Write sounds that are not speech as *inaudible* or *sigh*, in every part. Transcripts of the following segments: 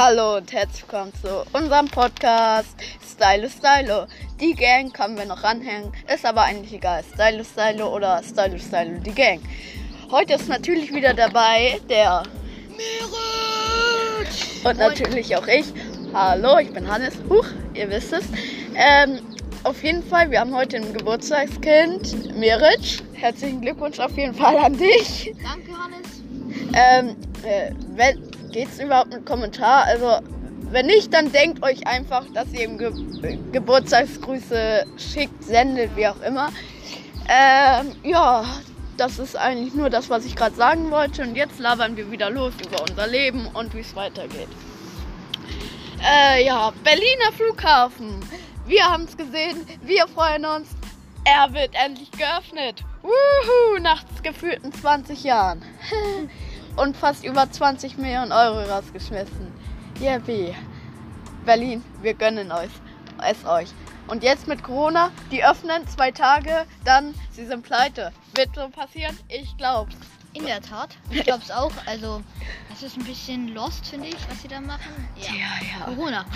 Hallo und herzlich willkommen zu unserem Podcast Stylo Stylo. Die Gang können wir noch ranhängen, ist aber eigentlich egal. Stylo Stylo oder Stylo Stylo, die Gang. Heute ist natürlich wieder dabei der Merit! und natürlich auch ich. Hallo, ich bin Hannes. Huch, ihr wisst es. Ähm, auf jeden Fall, wir haben heute ein Geburtstagskind, Merit. Herzlichen Glückwunsch auf jeden Fall an dich. Danke, Hannes. Ähm, äh, wenn, geht's überhaupt mit Kommentar? Also, wenn nicht, dann denkt euch einfach, dass ihr ihm Ge Geburtstagsgrüße schickt, sendet, wie auch immer. Ähm, ja, das ist eigentlich nur das, was ich gerade sagen wollte. Und jetzt labern wir wieder los über unser Leben und wie es weitergeht. Äh, ja, Berliner Flughafen. Wir haben es gesehen, wir freuen uns. Er wird endlich geöffnet. Wuhu, nach gefühlten 20 Jahren. *laughs* Und fast über 20 Millionen Euro rausgeschmissen. Yippie. Berlin, wir gönnen euch, es euch. Und jetzt mit Corona, die öffnen zwei Tage, dann sie sind pleite. Wird so passieren? Ich glaub's. In der Tat. Ich glaube es auch. Also, das ist ein bisschen lost, finde ich, was sie da machen. Ja. ja. Corona.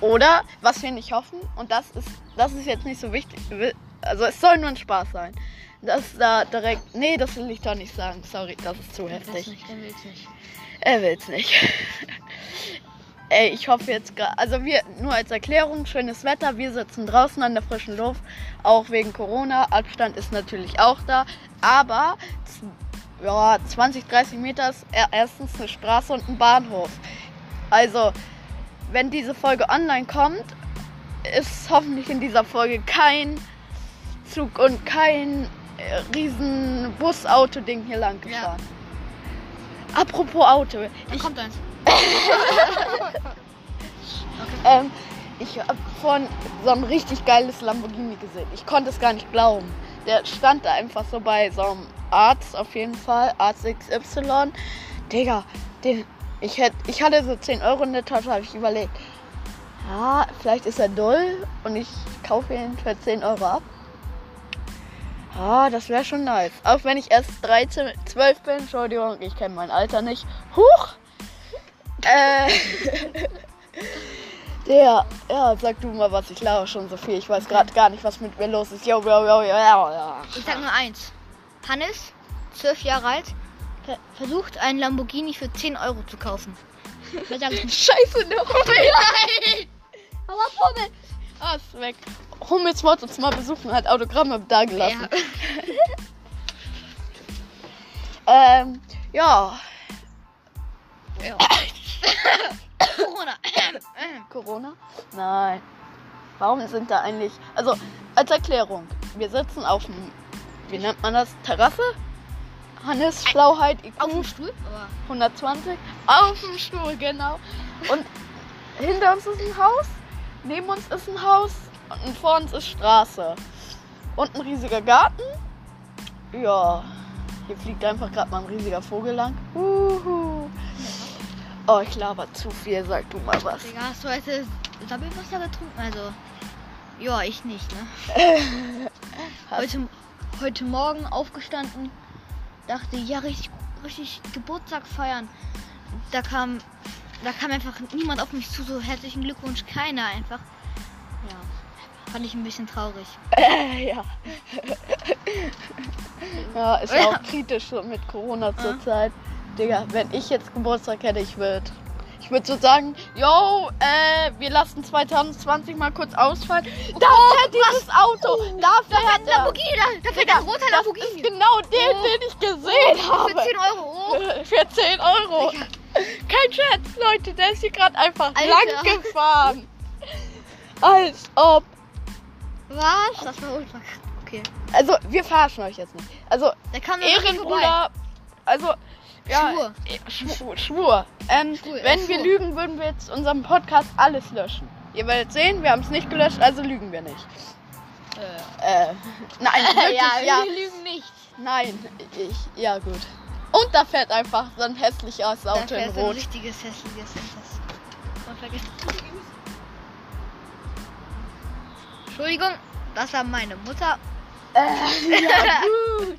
Oder, was wir nicht hoffen, und das ist, das ist jetzt nicht so wichtig, also es soll nur ein Spaß sein. Dass da direkt, nee, das will ich doch nicht sagen, sorry, das ist zu heftig. nicht, der will's nicht. Er will's nicht. *laughs* Ey, ich hoffe jetzt gerade, also wir, nur als Erklärung, schönes Wetter, wir sitzen draußen an der frischen Luft, auch wegen Corona, Abstand ist natürlich auch da, aber ja, 20, 30 Meter ist er- erstens eine Straße und ein Bahnhof. Also, wenn diese Folge online kommt, ist hoffentlich in dieser Folge kein Zug und kein riesen Bus-Auto-Ding hier lang Ja. gefahren. Apropos Auto, Da kommt eins. *laughs* Ähm, ich habe von so ein richtig geiles Lamborghini gesehen. Ich konnte es gar nicht glauben. Der stand da einfach so bei so einem Arzt auf jeden Fall, Arzt XY. Digga, den, ich, hätt, ich hatte so 10 Euro in der Tasche, habe ich überlegt. Ja, vielleicht ist er doll und ich kaufe ihn für 10 Euro ab. Ah, das wäre schon nice. Auch wenn ich erst 13, 12 bin, Entschuldigung, ich kenne mein Alter nicht. Huch! Äh. *laughs* Der, ja, sag du mal was, ich lache schon so viel. Ich weiß gerade gar nicht, was mit mir los ist. Yo, yo, yo, yo, yo. Ich sag nur eins. Hannes, zwölf Jahre alt, ver versucht einen Lamborghini für 10 Euro zu kaufen. *laughs* Scheiße, der Hummel. *laughs* Aber Pummel! Ah, ist weg. Hummels wollte uns mal besuchen, hat Autogramme da gelassen. *laughs* Ähm, ja, Ja. Corona. Corona? Nein. Warum sind da eigentlich. Also, als Erklärung, wir sitzen auf dem. Wie nennt man das? Terrasse? Hannes Schlauheit IQ Auf dem Stuhl? Aber 120. Auf dem Stuhl, genau. Und hinter uns ist ein Haus, neben uns ist ein Haus und vor uns ist Straße. Und ein riesiger Garten. Ja, hier fliegt einfach gerade mal ein riesiger Vogel lang. Uhu. Oh, ich laber zu viel, sag du mal was. Digga, hast du heute Sammelwasser getrunken? Also, ja, ich nicht, ne? *laughs* Heute, heute Morgen aufgestanden, dachte, ja, richtig, richtig Geburtstag feiern. Da kam, da kam einfach niemand auf mich zu, so herzlichen Glückwunsch, keiner einfach. Ja, fand ich ein bisschen traurig. Äh, ja. *laughs* ja, ist ja auch kritisch so mit Corona zurzeit. Digga, wenn ich jetzt Geburtstag hätte, ich würde. Ich würde so sagen, yo, äh, wir lassen 2020 mal kurz ausfallen. Da fährt dieses Auto. Da fährt er. Lamborghini, da, da fährt Digga, ein roter das Lamborghini. ist genau den, Oh. den ich gesehen Für habe. 10 Euro. Oh. *laughs* Für 10 Euro. Kein Scherz, Leute, der ist hier gerade einfach Alter. lang gefahren. Als ob. Was? Das war ultra. Okay. Also, wir verarschen euch jetzt nicht. Also, noch vorbei. Ehrenbruder, also ja, Schwur. eh, Schwur. Schwur. Ähm, Schwur, wenn wir Schwur. lügen, würden wir jetzt unseren Podcast alles löschen. Ihr werdet sehen, wir haben es nicht gelöscht, also lügen wir nicht. Äh, nein, *laughs* wirklich, ja, ja, wir lügen nicht. nein, ich, ja gut. Und da fährt einfach so ein hässliches Da Auto in fährt so ein Rot. richtiges, hässliches. Das man vergessen. Entschuldigung, das war meine Mutter. Äh, ja *laughs* gut.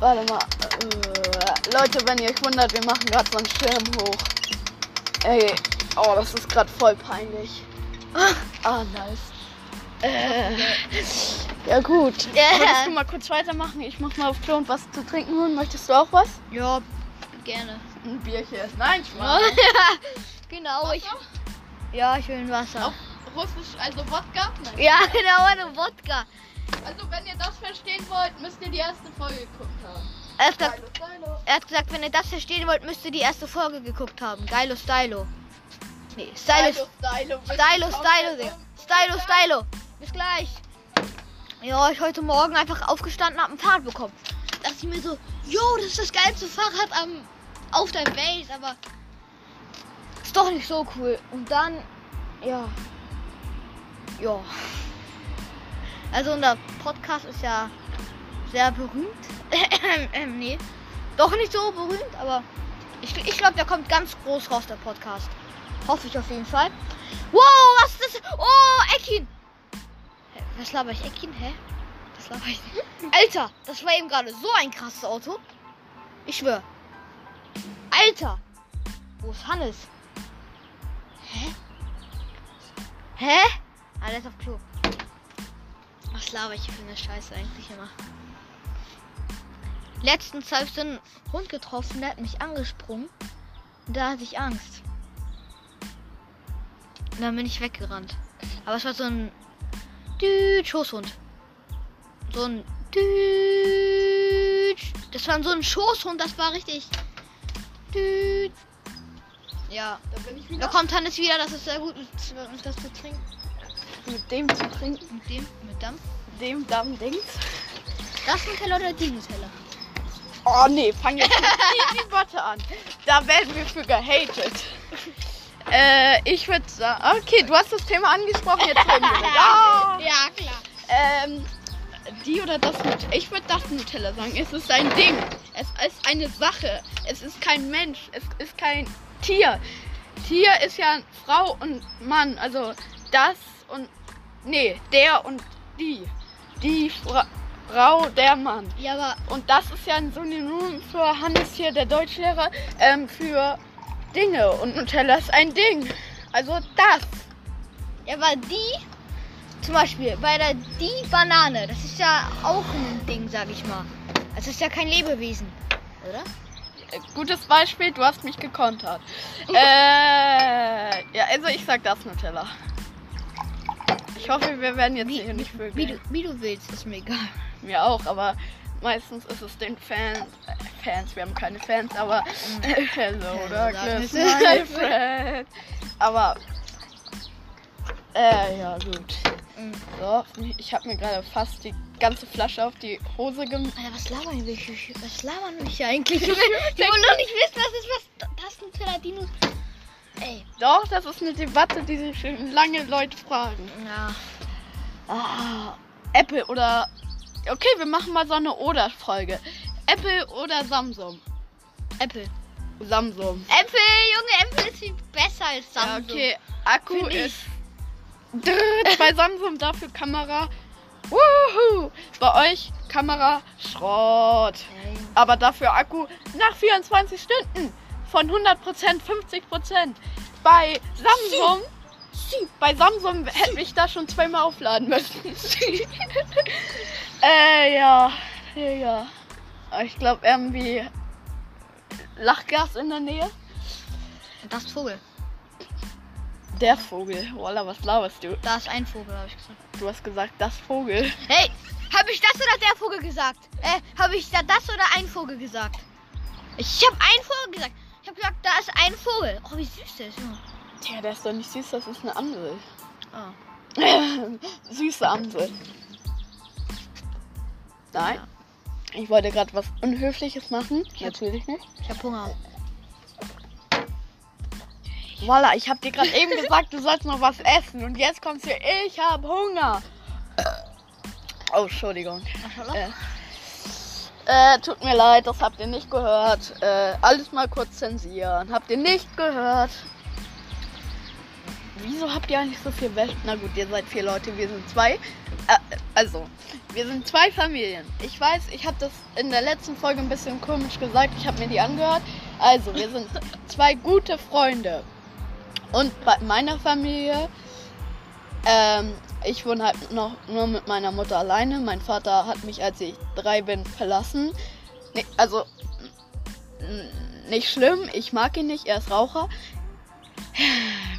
Warte mal. Äh, Leute, wenn ihr euch wundert, wir machen gerade so einen Schirm hoch. Ey, oh, das ist gerade voll peinlich. Ah, nice. Äh, ja gut. Ja. Würdest du mal kurz weitermachen? Ich muss mal auf Klo und was zu trinken holen. Möchtest du auch was? Ja, gerne. Ein Bierchen. Nein, Spaß. *laughs* genau, ich. Ja, ich will ein Wasser. Auf Russisch, also Wodka? Nein. Ja, *laughs* genau, eine Wodka. Also wenn ihr das verstehen wollt, müsst ihr die erste Folge geguckt haben. Er hat, gesagt, Stylo, Stylo. er hat gesagt, wenn ihr das verstehen wollt, müsst ihr die erste Folge geguckt haben. Geilo Stylo. Nee, Stylo. Stylo, Stylo. Stylo, Stylo, Digga. Stylo, Stylo. Bis gleich. Ja, ich heute Morgen einfach aufgestanden, hab ein Fahrrad bekommen. Dachte ich mir so, yo, das ist das geilste Fahrrad am, auf der Welt, aber ist doch nicht so cool. Und dann, ja, ja. Also unser Podcast ist ja sehr berühmt. *coughs* ähm, nee, doch nicht so berühmt, aber ich, ich glaube, der kommt ganz groß raus, der Podcast. Hoffe ich auf jeden Fall. Wow, was ist das? Oh, Ekin. Was laber ich? Ekin? Hä? Was laber ich? Alter, das war eben gerade so ein krasses Auto. Ich schwör. Alter. Wo ist Hannes? Hä? Hä? Ist auf Klo. Was laber ich hier für eine Scheiße eigentlich immer? Letztens habe ich so einen Hund getroffen, der hat mich angesprungen. Da hatte ich Angst. Und dann bin ich weggerannt. Aber es war so ein Düt Schoßhund. So ein Düt. Das war so ein Schoßhund, das war richtig. Düt. Ja. Da Da kommt Hannes wieder, das ist sehr gut, mit das zu trinken. Mit dem zu trinken. Mit dem, mit dem. Dem Damm Dings. Das Nutella oder die Nutella? Oh nee, fang jetzt nicht die Worte an. Da werden wir für gehatet. Äh, ich würde sagen, okay, du hast das Thema angesprochen, jetzt reden wir. *laughs* Ja. Ja, klar. Ähm, die oder das Nutella? Ich würde das Nutella sagen. Es ist ein Ding. Es ist eine Sache. Es ist kein Mensch. Es ist kein Tier. Tier ist ja Frau und Mann. Also das und. Nee, der und die. Die Fra Frau, der Mann. Ja, aber Und das ist ja ein Synonym für Hannes hier, der Deutschlehrer, ähm, für Dinge. Und Nutella ist ein Ding. Also das. Ja, aber die, zum Beispiel bei der die Banane, das ist ja auch ein Ding, sag ich mal. Das ist ja kein Lebewesen, oder? Äh, Gutes Beispiel, du hast mich gekontert. *laughs* äh, ja, also ich sag das Nutella. Ich hoffe, wir werden jetzt hier nicht für Wie du, wie du willst, ist mir egal. Mir auch, aber meistens ist es den Fans. Äh, Fans, wir haben keine Fans, aber. *laughs* Hello, Douglas, sag es. my friend. Aber. Äh, ja, gut. Mhm. So, ich habe mir gerade fast die ganze Flasche auf die Hose gemacht. Alter, was labern wir hier? Was labern wir hier eigentlich? *laughs* Die wollen doch nicht wissen, was ist was das Nutella Dino. Ey. Doch, das ist eine Debatte, die sich schon lange Leute fragen. Ja. Ah, Apple oder. Okay, wir machen mal so eine Oder-Folge. Apple oder Samsung? Apple. Samsung. Apple, Junge, Apple ist viel besser als Ja, Samsung. okay. Akku Find ist. Drrrt bei *laughs* Samsung dafür Kamera. Wuhu. Bei euch Kamera Schrott. Ey. Aber dafür Akku nach 24 Stunden von 100% 50%. Bei Samsung. Bei Samsung hätte ich da schon zweimal aufladen müssen. *laughs* äh, ja. Ja. Ich glaube irgendwie Lachgas in der Nähe. Das Vogel. Der Vogel. Walla, was laberst du? Da ist ein Vogel, habe ich gesagt. Du hast gesagt, das Vogel. Hey, habe ich das oder der Vogel gesagt? Äh, habe ich da das oder ein Vogel gesagt? Ich habe ein Vogel gesagt. Ich habe gesagt, da ist ein Vogel. Oh, wie süß der ist. Tja, der ist doch nicht süß, das ist eine Amsel. Oh. *laughs* Süße Amsel. Nein. Ich wollte gerade was Unhöfliches machen. Natürlich nicht. Ich habe Hunger. Voila, ich habe dir gerade eben gesagt, du sollst noch was essen. Und jetzt kommst du, ich habe Hunger. Oh, Entschuldigung. Maschallah. Äh, tut mir leid, das habt ihr nicht gehört. Äh, alles mal kurz zensieren. Habt ihr nicht gehört? Wieso habt ihr eigentlich so viel Wäsche? Na gut, ihr seid vier Leute, wir sind zwei. Äh, also, wir sind zwei Familien. Ich weiß, ich habe das in der letzten Folge ein bisschen komisch gesagt. Ich habe mir die angehört. Also, wir sind *laughs* zwei gute Freunde. Und bei meiner Familie, ähm, ich wohne halt noch nur mit meiner Mutter alleine. Mein Vater hat mich, als ich drei bin, verlassen. Nee, also nicht schlimm, ich mag ihn nicht, er ist Raucher.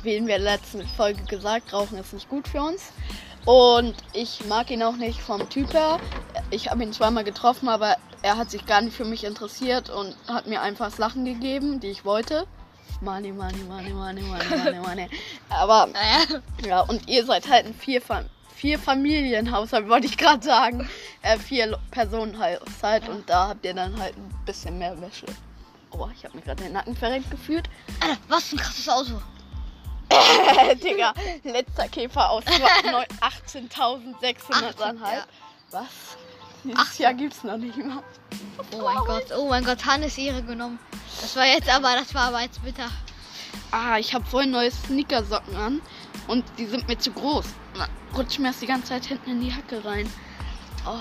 Wie in der letzten Folge gesagt, Rauchen ist nicht gut für uns. Und ich mag ihn auch nicht vom Typ her. Ich habe ihn zweimal getroffen, aber er hat sich gar nicht für mich interessiert und hat mir einfach Sachen gegeben, die ich wollte. Money, money, money, money, money, money, money. *laughs* Aber Naja. ja, und ihr seid halt ein vier, Fam vier Familienhaushalt, wollte ich gerade sagen. Äh, vier Personenhaushalt und da habt ihr dann halt ein bisschen mehr Wäsche. Oh, ich habe mir gerade den Nacken verrenkt gefühlt. Alter, was ein krasses Auto. *laughs* Digga, letzter Käfer aus 18.600 dann halt. Ja. Was? Dieses Jahr gibt's noch nicht mal. Oh mein Gott, oh mein Gott, Hannes Ehre genommen. Das war jetzt aber, das war aber jetzt bitter. Ah, ich habe voll neue Sneakersocken an und die sind mir zu groß. Na, Rutsch mir das die ganze Zeit hinten in die Hacke rein. Oh,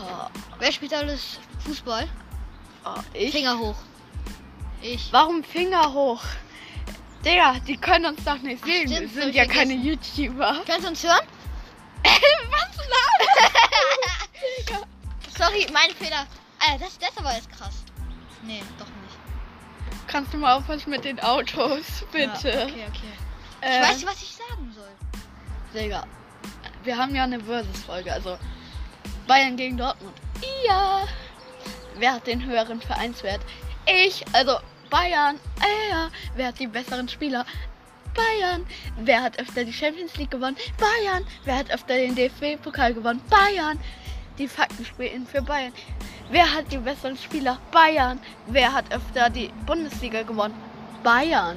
Wer spielt alles Fußball? oh ich? Finger hoch. Ich. Warum Finger hoch? Digga, die können uns doch nicht sehen. stimmt, Wir sind ja keine YouTuber. Kannst du uns hören? *laughs* Was laberst *laughs* Sorry, mein Fehler. Alter, das, das aber jetzt krass. Nee, doch nicht. Kannst du mal aufpassen mit den Autos, bitte? Ja, okay, okay. Äh, Ich weiß nicht, was ich sagen soll. Digga, wir haben ja eine Versus-Folge, also Bayern gegen Dortmund. Ja. Wer hat den höheren Vereinswert? Ich, also Bayern. Äh, ja. Wer hat die besseren Spieler? Bayern. Wer hat öfter die Champions League gewonnen? Bayern. Wer hat öfter den DFB-Pokal gewonnen? Bayern. Die Fakten spielen für Bayern. Wer hat die besseren Spieler? Bayern. Wer hat öfter die Bundesliga gewonnen? Bayern.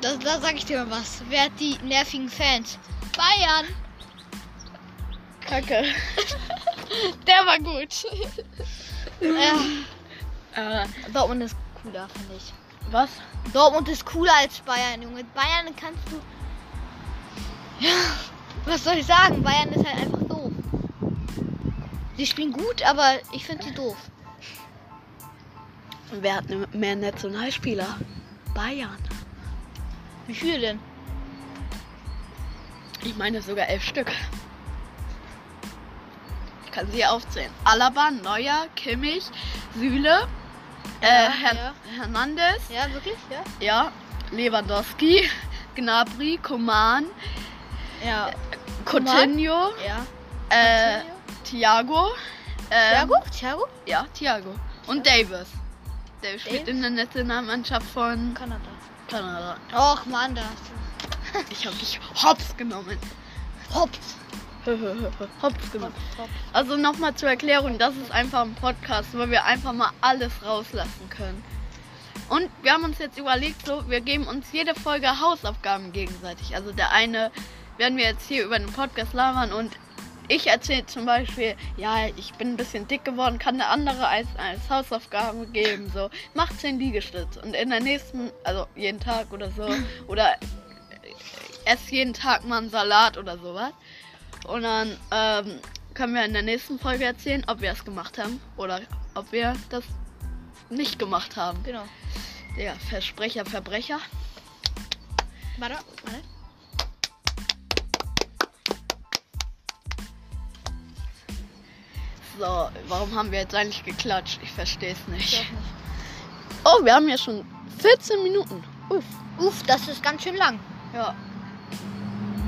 Da, da sag ich dir mal was. Wer hat die nervigen Fans? Bayern. Kacke. *laughs* Der war gut. Ja, Äh, Dortmund ist cooler, finde ich. was? Dortmund ist cooler als Bayern, Junge. Bayern kannst du. Ja, *laughs* was soll ich sagen? Bayern ist halt einfach doof. Sie spielen gut, aber ich finde sie doof. Wer hat ne- mehr Nationalspieler? Bayern. Wie viele denn? Ich meine sogar elf Stück. Ich kann sie aufzählen. Alaba, Neuer, Kimmich, Süle, äh, Ja, Her ja. Hernandez, Ja, wirklich? Ja. ja, Lewandowski, *laughs* Gnabry, Coman, Ja. Coutinho, Ja. äh, Thiago, äh, Thiago? Thiago? Ja, Thiago. Und Davis. Der spielt in der Nationalmannschaft von Kanada. Kanada. Och Mann, da hast Ich habe dich hops genommen. Hops. *laughs* Hops, hops. Also nochmal zur Erklärung, das ist einfach ein Podcast, wo wir einfach mal alles rauslassen können. Und wir haben uns jetzt überlegt, so, wir geben uns jede Folge Hausaufgaben gegenseitig. Also der eine werden wir jetzt hier über den Podcast labern und ich erzähle zum Beispiel, ja, ich bin ein bisschen dick geworden, kann der andere als, als Hausaufgabe geben, so, mach 10 Liegestütze. Und in der nächsten, also jeden Tag oder so, *laughs* oder ess jeden Tag mal einen Salat oder sowas. Und dann ähm, können wir in der nächsten Folge erzählen, ob wir es gemacht haben oder ob wir das nicht gemacht haben. Genau. Ja, Versprecher, Verbrecher. Warte, warte. So, warum haben wir jetzt eigentlich geklatscht? Ich verstehe es nicht. Oh, wir haben ja schon 14 Minuten. Uff. Uff, das ist ganz schön lang. Ja.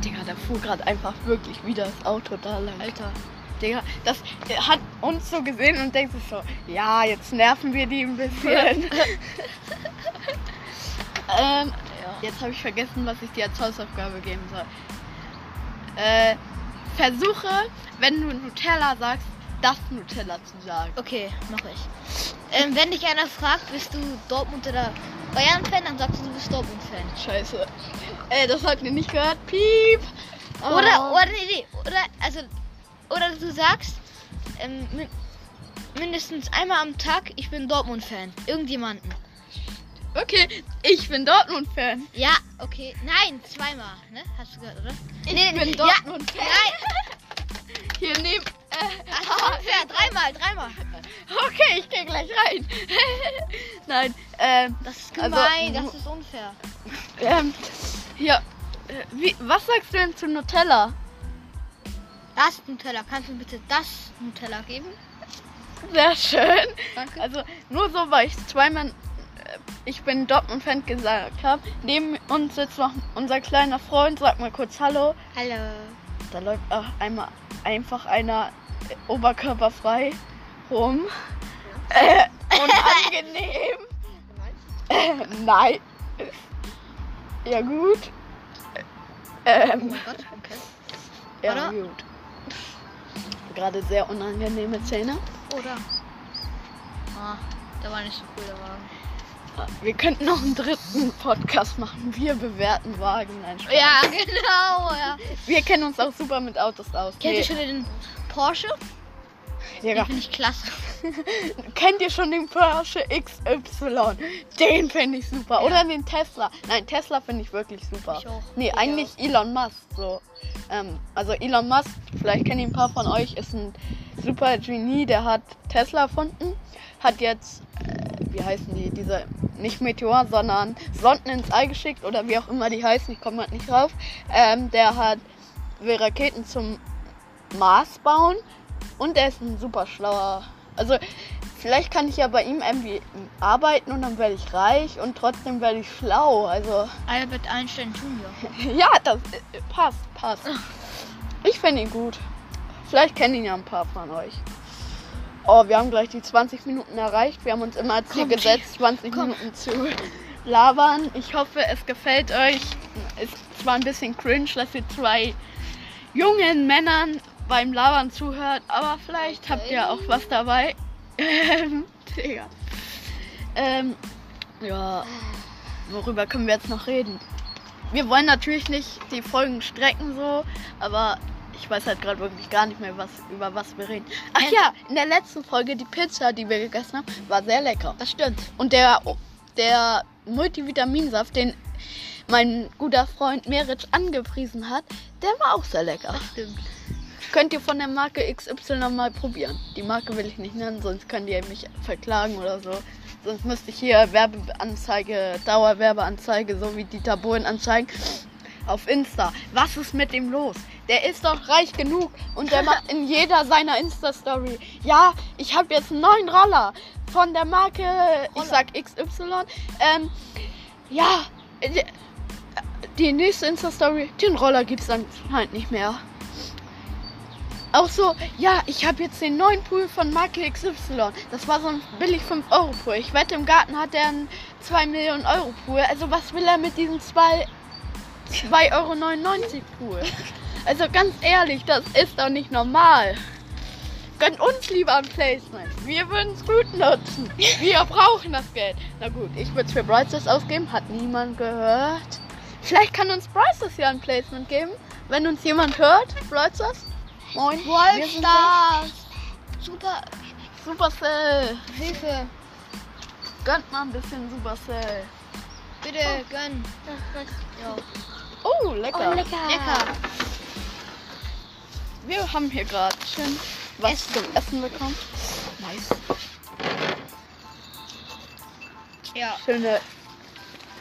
Digga, da fuhr gerade einfach wirklich wieder das Auto da lang. Alter. Digga, das der hat uns so gesehen und denkt sich so, ja, jetzt nerven wir die ein bisschen. *laughs* ähm, jetzt habe ich vergessen, was ich dir als Hausaufgabe geben soll. Äh, versuche, wenn du Nutella sagst, das Nutella zu sagen. Okay, mach ich. Ähm, wenn dich einer fragt, bist du Dortmund oder Bayern-Fan, dann sagst du, du bist Dortmund-Fan. Scheiße. Äh, das habt ihr nicht gehört. Piep. Oder, Oh. oder, nee, nee, oder, also, oder du sagst, ähm, mi- mindestens einmal am Tag, ich bin Dortmund-Fan. Irgendjemanden. Okay, ich bin Dortmund-Fan. Ja, okay. Nein, zweimal, ne? Hast du gehört, oder? Ich bin Dortmund-Fan. Ja, nein, *laughs* Hier neben. Äh. *laughs* Dreimal, dreimal. okay, ich gehe gleich rein. *laughs* Nein, ähm, Das ist Also, gemein, wo- das ist unfair. Ähm, hier, äh, wie, was sagst du denn zu Nutella? Das Nutella. Kannst du bitte das Nutella geben? Sehr schön. Danke. Also nur so, weil ich zweimal, äh, ich bin Dortmund-Fan gesagt habe. Neben uns sitzt noch unser kleiner Freund. Sag mal kurz Hallo. Hallo. Da läuft auch einmal einfach einer oberkörperfrei rum. Äh, unangenehm. Äh, nein. Ja gut. Oh Ähm, mein Gott, okay. ja Oder? gut. Gerade sehr unangenehme Szene. Oder? Ah, der war nicht so cool, der Wagen. Wir könnten noch einen dritten Podcast machen. Wir bewerten Wagen. Nein, Spaß. Ja, genau, ja. Wir kennen uns auch super mit Autos aus. Kennt ihr Nee, schon den Porsche? Digga, Den finde ich klasse. *laughs* kennt ihr schon den Porsche XY? Den finde ich super. Ja. Oder den Tesla. Nein, Tesla finde ich wirklich super. Ich auch. Nee, Ich eigentlich Elon Musk. So. Ähm, also Elon Musk, vielleicht kennen ihn ein paar von euch, ist ein super Genie, der hat Tesla erfunden. Hat jetzt, äh, wie heißen die, diese, nicht Meteor, sondern Sonden ins All geschickt oder wie auch immer die heißen, ich komme halt nicht drauf. Ähm, der hat, will Raketen zum Mars bauen und er ist ein super schlauer. Also vielleicht kann ich ja bei ihm irgendwie arbeiten und dann werde ich reich und trotzdem werde ich schlau. Also *laughs* Albert Einstein Jr. ja, das äh, passt, passt. Ich finde ihn gut. Vielleicht kennen ihn ja ein paar von euch. Oh, wir haben gleich die 20 Minuten erreicht. Wir haben uns immer als Ziel gesetzt, 20 komm. Minuten zu *laughs* labern. Ich hoffe, es gefällt euch. Ist zwar ein bisschen cringe, dass ihr zwei jungen Männern beim Labern zuhört, aber vielleicht habt ihr auch was dabei. Ähm, *laughs* *laughs* Digga. Ähm, ja, worüber können wir jetzt noch reden? Wir wollen natürlich nicht die Folgen strecken so, aber ich weiß halt gerade wirklich gar nicht mehr, was, über was wir reden. Ach ja, in der letzten Folge, die Pizza, die wir gegessen haben, war sehr lecker. Das stimmt. Und der, der Multivitaminsaft, den mein guter Freund Meritsch angepriesen hat, der war auch sehr lecker. Das stimmt. Könnt ihr von der Marke XY mal probieren. Die Marke will ich nicht nennen, sonst könnt ihr mich verklagen oder so. Sonst müsste ich hier Werbeanzeige, Dauerwerbeanzeige, so wie Dieter Bohlen anzeigen. Auf Insta. Was ist mit dem los? Der ist doch reich genug und der macht in jeder seiner Insta-Story. Ja, ich habe jetzt einen neuen Roller von der Marke, ich sag XY. Ähm, ja, die- die nächste Insta-Story, den Roller gibt's dann halt nicht mehr. Auch so, ja, ich habe jetzt den neuen Pool von Marke XY. Das war so ein billig 5-Euro-Pool. Ich wette, im Garten hat er einen 2 Millionen Euro Pool. Also was will er mit diesem 2 2,99 Euro Pool? Also ganz ehrlich, das ist doch nicht normal. Gönnt uns lieber ein Placement. Wir würden es gut nutzen. Wir brauchen das Geld. Na gut, ich würde es für Bryces ausgeben. Hat niemand gehört. Vielleicht kann uns Bryces ja ein Placement geben. Wenn uns jemand hört, Bryces. Moin. Wolfstars. Super. Supercell. Hilfe. Gönnt mal ein bisschen Supercell. Bitte gönn. Ja. Oh, lecker. lecker. Wir haben hier gerade schön was Essen. zum Essen bekommen. Nice. Ja. Schöne,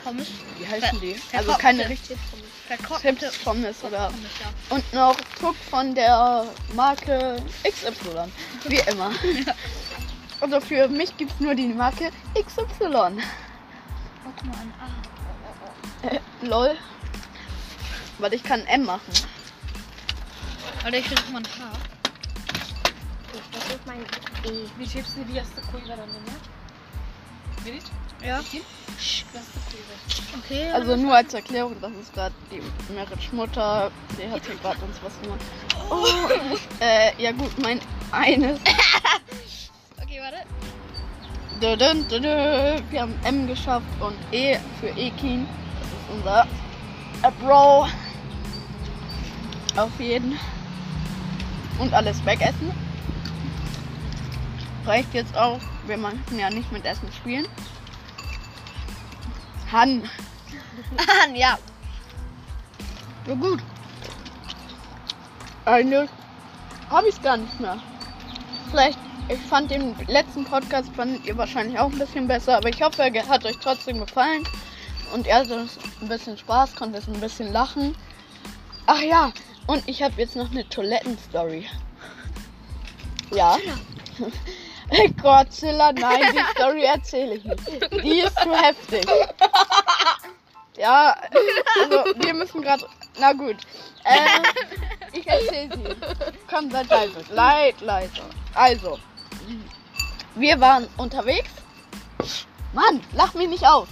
Pommes. wie heißen die? Also keine richtige Verkochte Chips Pommes oder Pommes, ja. und noch Tuck von der Marke XY. Wie immer. *laughs* Also für mich gibt es nur die Marke XY. Guck mal an. Ah. Äh, lol. Weil ich kann M machen. Alter, ich will noch mal ein Haar. Das ist mein E. Vi chips vi reste på i varandra med. Vill Ja. I Okay. Also nur als Erklärung, das ist gerade die Meritsch Mutter. Die hat hier gerade uns was gemacht. Oh. äh, ja gut, mein eines. *laughs* okay, warte. Wir haben M geschafft und E für Ekin. Das ist unser Bro. Auf jeden. Und alles wegessen. Reicht jetzt auch. Wir machen ja nicht mit Essen spielen. Han. ja. Ja gut. Eigentlich habe ich es gar nicht mehr. Vielleicht, ich fand den letzten Podcast, fandet ihr wahrscheinlich auch ein bisschen besser, aber ich hoffe, er hat euch trotzdem gefallen. und er hatte ein bisschen Spaß, konnte es ein bisschen lachen. Ach ja, und ich habe jetzt noch eine Toilettenstory. Ja. *laughs* *laughs* Godzilla, nein, die Story erzähle ich nicht. Die ist zu heftig. Ja, also wir müssen gerade. Na gut. Ähm, ich erzähle sie. Komm, seid leise. Leid, leise. Also, wir waren unterwegs. Mann, lach mich nicht auf.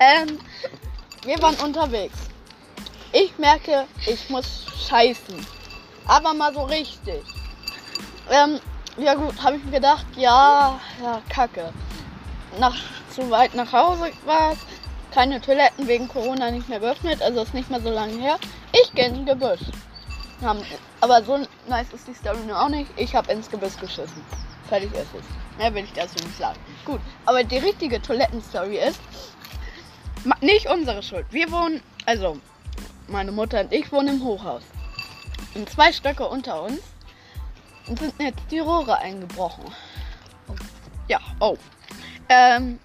Ähm, wir waren unterwegs. Ich merke, ich muss scheißen. Aber mal so richtig. Ähm, ja gut, habe ich mir gedacht, ja, ja, kacke. Nach, zu weit nach Hause war es. Keine Toiletten wegen Corona nicht mehr geöffnet, also ist nicht mehr so lange her. Ich gehe ins Gebüsch. Aber so nice ist die Story nur auch nicht. Ich habe ins Gebüsch geschissen. Fertig ist es. Mehr will ich dazu nicht sagen. Gut, aber die richtige Toilettenstory ist nicht unsere Schuld. Wir wohnen, also meine Mutter und ich wohnen im Hochhaus. Und zwei Stöcke unter uns sind jetzt die Rohre eingebrochen. Ja, oh. Ähm,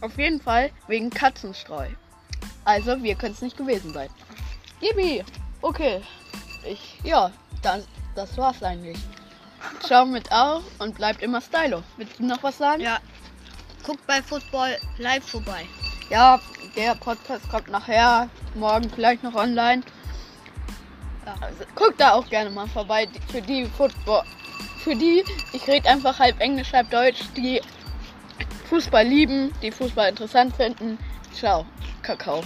auf jeden Fall wegen Katzenstreu. Also, wir können es nicht gewesen sein. Gibi, okay. Ich, ja, das, das war's eigentlich. Schau mit auf und bleibt immer stylo. Willst du noch was sagen? Ja. Guckt bei Football live vorbei. Ja, der Podcast kommt nachher, morgen vielleicht noch online. Also, guckt da auch gerne mal vorbei. Für die Football, für die, ich rede einfach halb Englisch, halb Deutsch, die Fußball lieben, die Fußball interessant finden. Ciao, Kakao.